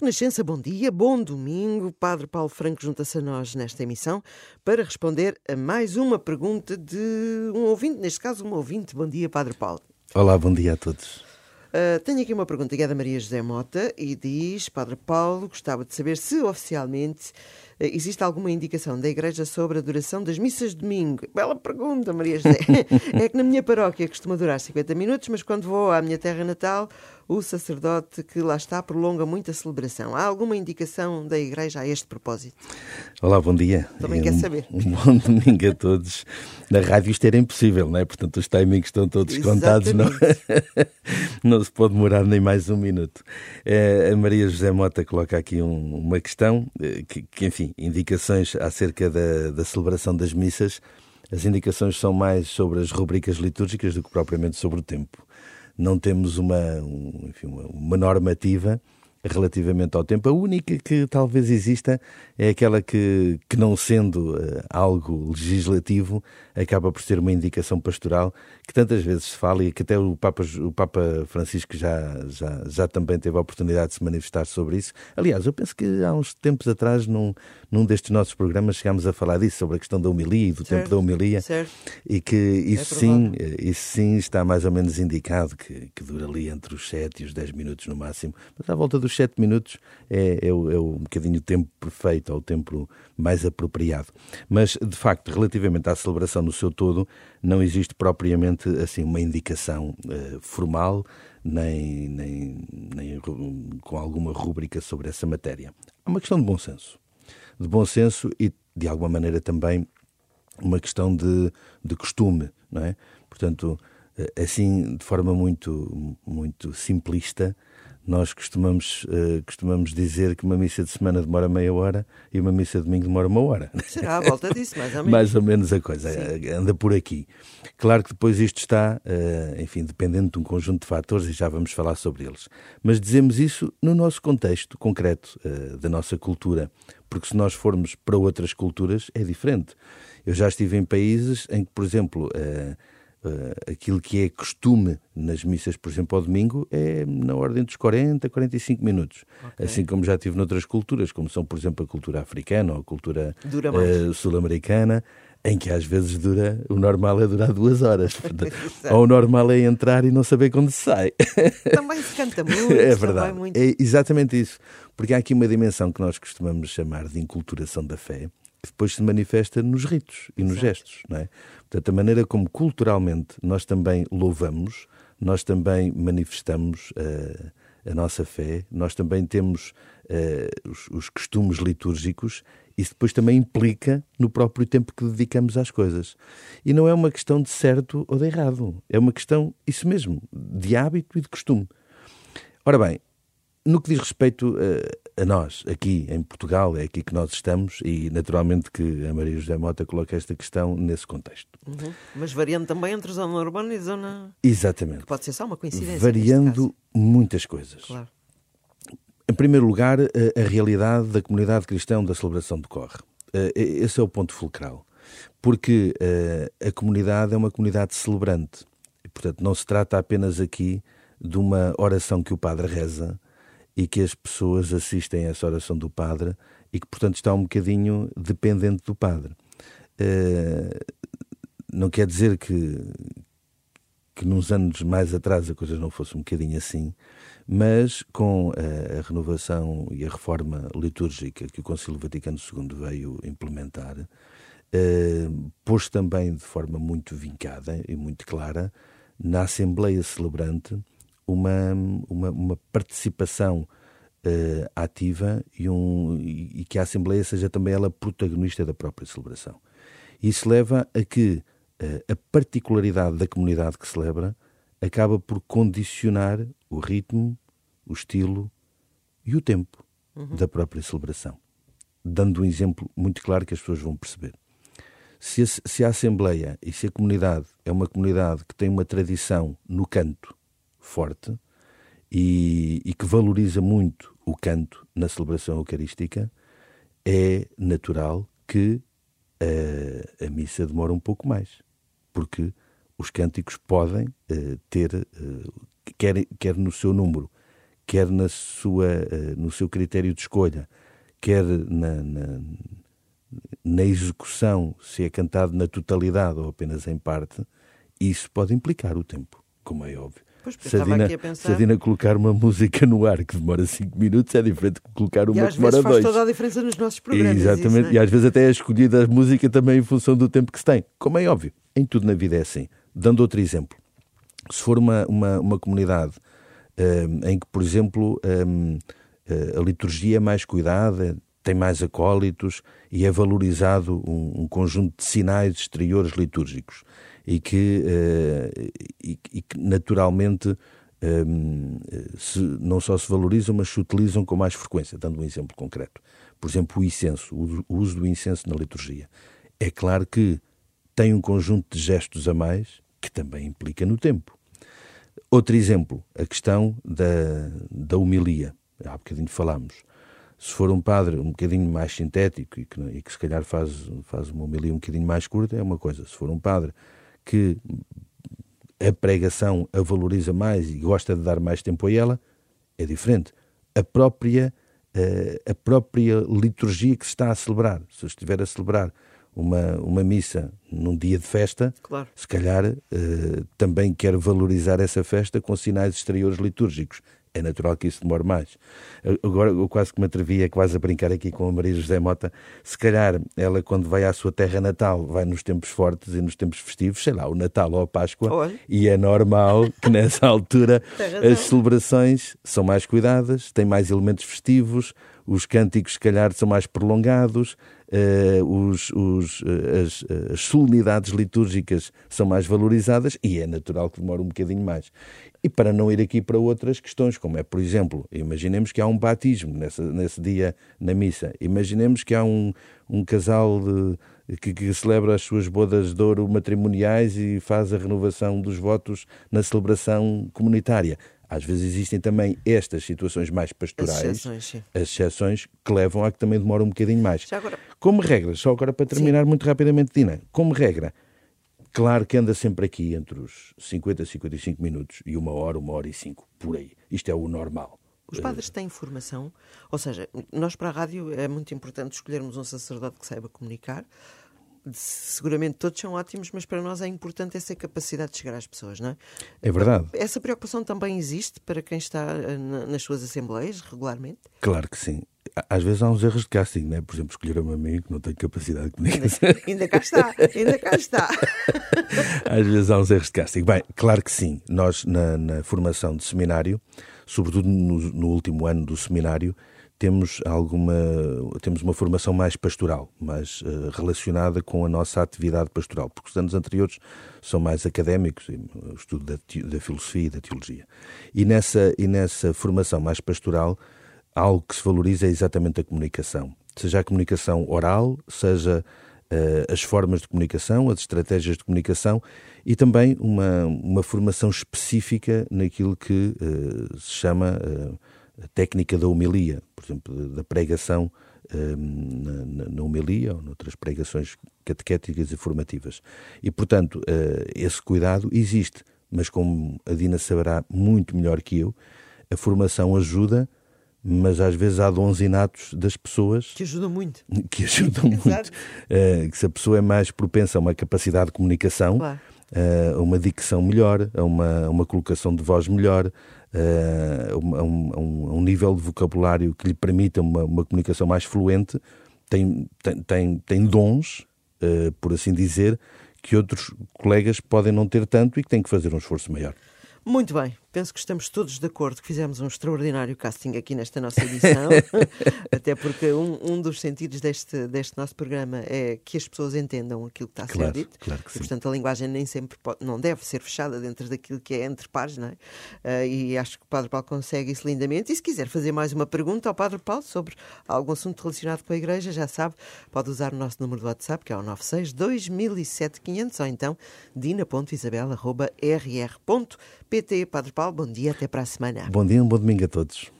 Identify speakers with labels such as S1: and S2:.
S1: Renascença, bom dia, bom domingo. Padre Paulo Franco junta-se a nós nesta emissão para responder a mais uma pergunta de um ouvinte, neste caso, um ouvinte. Bom dia, Padre Paulo.
S2: Olá, bom dia a todos.
S1: Uh, tenho aqui uma pergunta que é da Maria José Mota e diz: Padre Paulo, gostava de saber se oficialmente existe alguma indicação da Igreja sobre a duração das missas de domingo. Bela pergunta, Maria José. é que na minha paróquia costuma durar 50 minutos, mas quando vou à minha terra natal, o sacerdote que lá está prolonga muito a celebração. Há alguma indicação da Igreja a este propósito?
S2: Olá, bom dia.
S1: Também é quer
S2: um,
S1: saber.
S2: Um bom domingo a todos. Na rádio isto era impossível, não é? Portanto, os timings estão todos contados. Não, não se pode demorar nem mais um minuto. É, a Maria José Mota coloca aqui um, uma questão, eh, que, que, enfim, indicações acerca da, da celebração das missas. As indicações são mais sobre as rubricas litúrgicas do que propriamente sobre o tempo não temos uma, um, enfim, uma normativa relativamente ao tempo. A única que talvez exista é aquela que, que não sendo uh, algo legislativo, acaba por ser uma indicação pastoral que tantas vezes se fala e que até o Papa, o Papa Francisco já, já, já também teve a oportunidade de se manifestar sobre isso. Aliás, eu penso que há uns tempos atrás, num, num destes nossos programas, chegámos a falar disso, sobre a questão da homilia e do certo, tempo da homilia.
S1: Certo.
S2: E que isso, é sim, eh, isso sim está mais ou menos indicado, que, que dura ali entre os 7 e os 10 minutos no máximo, mas à volta dos 7 minutos é, é, é um bocadinho o tempo perfeito, ou o tempo mais apropriado. Mas, de facto, relativamente à celebração no seu todo, não existe propriamente assim uma indicação uh, formal, nem, nem, nem com alguma rúbrica sobre essa matéria. É uma questão de bom senso. De bom senso e, de alguma maneira, também uma questão de, de costume, não é? Portanto, eh, assim, de forma muito, muito simplista, nós costumamos, uh, costumamos dizer que uma missa de semana demora meia hora e uma missa de domingo demora uma hora.
S1: Será à volta disso, mais ou menos.
S2: mais ou menos a coisa, Sim. Anda por aqui. Claro que depois isto está, uh, enfim, dependendo de um conjunto de fatores e já vamos falar sobre eles. Mas dizemos isso no nosso contexto concreto uh, da nossa cultura, porque se nós formos para outras culturas é diferente. Eu já estive em países em que, por exemplo, aquilo que é costume nas missas, por exemplo, ao domingo, é na ordem dos 40, 45 minutos. Okay. Assim como já tive noutras culturas, como são, por exemplo, a cultura africana ou a cultura uh, sul-americana, em que às vezes dura, o normal é durar duas horas. ou o normal é entrar e não saber quando se sai.
S1: Também se canta muito.
S2: É verdade. Muito... É exatamente isso. Porque há aqui uma dimensão que nós costumamos chamar de inculturação da fé, que depois se manifesta nos ritos e nos Exato. gestos, não é? Portanto, a maneira como culturalmente nós também louvamos, nós também manifestamos uh, a nossa fé, nós também temos uh, os, os, costumes litúrgicos, isso depois também implica no próprio tempo que dedicamos às coisas. E não é uma questão de certo ou de errado, é uma questão, isso mesmo, de hábito e de costume. Ora bem, no que diz respeito a, nós, aqui em Portugal, é aqui que nós estamos, e naturalmente que a Maria José Mota coloca esta questão nesse contexto.
S1: Uhum. Mas variando também entre zona urbana e zona.
S2: Exatamente. Que
S1: pode ser só uma coincidência.
S2: Variando muitas coisas.
S1: Claro.
S2: Em primeiro lugar, a, a realidade da comunidade cristã da celebração decorre. Esse é o ponto fulcral. Porque a comunidade é uma comunidade celebrante. E, portanto, não se trata apenas aqui de uma oração que o padre reza e que as pessoas assistem a essa oração do padre e que, portanto, está um bocadinho dependente do padre. Uh, não quer dizer que, que nos anos mais atrás a coisa não fosse um bocadinho assim, mas com a, a renovação e a reforma litúrgica que o Concílio Vaticano II veio implementar, uh, pôs também de forma muito vincada e muito clara na Assembleia Celebrante uma, uma, uma participação uh, ativa e, um, e, que a Assembleia seja também ela protagonista da própria celebração. Isso leva a que uh, a particularidade da comunidade que celebra acaba por condicionar o ritmo, o estilo e o tempo uhum. da própria celebração. Dando um exemplo muito claro que as pessoas vão perceber. Se a, se a Assembleia e se a comunidade é uma comunidade que tem uma tradição no canto, forte e, e que valoriza muito o canto na celebração eucarística, é natural que a, a missa demore um pouco mais, porque os cânticos podem uh, ter, uh, quer, quer no seu número, quer na sua, uh, no seu critério de escolha, quer na, na, na execução, se é cantado na totalidade ou apenas em parte, isso pode implicar o tempo, como é óbvio.
S1: Pois, se, a Dina, pensar...
S2: se a Dina colocar uma música no ar que demora 5 minutos, é diferente de colocar uma que demora 2. faz
S1: toda a diferença nos nossos programas.
S2: Exatamente,
S1: isso,
S2: é? e às vezes até é escolhida a música também em função do tempo que se tem. Como é óbvio, em tudo na vida é assim. Dando outro exemplo, se for uma, uma, uma comunidade um, em que, por exemplo, um, a liturgia é mais cuidada, tem mais acólitos e é valorizado um, um conjunto de sinais exteriores litúrgicos e que, uh, e, e, que naturalmente um, se, não só se valorizam, mas se utilizam com mais frequência. Dando um exemplo concreto. Por exemplo, o incenso, o, o uso do incenso na liturgia. É claro que tem um conjunto de gestos a mais que também implica no tempo. Outro exemplo, a questão da, da homilia. Há bocadinho falámos. Se for um padre um bocadinho mais sintético e que, e que se calhar faz, faz uma homilia um bocadinho mais curta, é uma coisa. Se for um padre que a pregação a valoriza mais e gosta de dar mais tempo a ela, é diferente. A própria, eh, a própria liturgia que se está a celebrar, se estiver a celebrar uma, uma missa num dia de festa,
S1: claro.
S2: se calhar uh, também quer valorizar essa festa com sinais exteriores litúrgicos é natural que isso demore mais. Agora, eu quase que me atrevia quase a brincar aqui com a Maria José Mota. Se calhar ela, quando vai à sua terra natal, vai nos tempos fortes e nos tempos festivos, sei lá, o Natal ou a Páscoa,
S1: Oi.
S2: e é normal que nessa altura as celebrações são mais cuidadas, têm mais elementos festivos, os cânticos, se calhar, são mais prolongados, uh, os, os, eh, as, as solenidades litúrgicas são mais valorizadas e é natural que demore um bocadinho mais. E para não ir aqui para outras questões, como é, por exemplo, imaginemos que há um batismo nessa, nesse dia na missa, imaginemos que há um, um casal de, que, que, celebra as suas bodas de ouro matrimoniais e faz a renovação dos votos na celebração comunitária. Às vezes existem também estas situações mais pastorais, as exceções, as exceções que levam a que também demore um bocadinho mais.
S1: Agora...
S2: Como regra, só agora para terminar sim. muito rapidamente, Dina, como regra, Claro que anda sempre aqui entre os 50 e 55 minutos e uma hora, uma hora e cinco, por aí. Isto é o normal.
S1: Os padres têm formação, ou seja, nós para a rádio é muito importante escolhermos um sacerdote que saiba comunicar. Seguramente todos são ótimos, mas para nós é importante essa capacidade de chegar às pessoas, não é?
S2: É verdade.
S1: Essa preocupação também existe para quem está eh, nas suas assembleias regularmente?
S2: Claro que sim às vezes há uns erros de casting, né? por exemplo, escolher-me a mim que não tem capacidade de comunicação.
S1: Ainda, ainda cá está, ainda cá está.
S2: às vezes há uns erros de casting. Bem, claro que sim. Nós, na, na formação de seminário, sobretudo no, no, último ano do seminário, temos alguma temos uma formação mais pastoral, mais uh, relacionada com a nossa atividade pastoral, porque os anos anteriores são mais académicos, o estudo da, da filosofia e da teologia. E nessa, e nessa formação mais pastoral, algo que se valoriza é exatamente a comunicação. Seja a comunicação oral, seja uh, as formas de comunicação, as estratégias de comunicação e também uma, uma formação específica naquilo que uh, se chama a técnica da homilia, por exemplo, da pregação na, na, na homilia ou noutras pregações catequéticas e formativas. E, portanto, esse cuidado existe, mas como a Dina saberá muito melhor que eu, a formação ajuda mas às vezes há dons inatos das pessoas
S1: que ajudam muito.
S2: Que ajudam muito. Uh, que se a pessoa é mais propensa a uma capacidade de comunicação, claro. Uh, a uma dicção melhor, a uma, a uma colocação de voz melhor, uh, a, um, a, um, nível de vocabulário que lhe permita uma, uma comunicação mais fluente, tem, tem, tem, tem dons, por assim dizer, que outros colegas podem não ter tanto e que têm que fazer um esforço maior.
S1: Muito bem, penso que estamos todos de acordo que fizemos um extraordinário casting aqui nesta nossa edição, até porque um, um, dos sentidos deste, deste nosso programa é que as pessoas entendam aquilo que está a ser
S2: claro,
S1: dito.
S2: Claro que sim.
S1: E, portanto, a linguagem nem sempre pode, não deve ser fechada dentro daquilo que é entre pares, não é? Uh, e acho que o Padre Paulo consegue isso lindamente. E se quiser fazer mais uma pergunta ao Padre Paulo sobre algum assunto relacionado com a Igreja, já sabe, pode usar o nosso número de WhatsApp, que é o 96 2007 500, ou então dina.isabela.rr.pt. Padre Paulo, bom dia, até para a semana.
S2: Bom dia, um bom domingo a todos.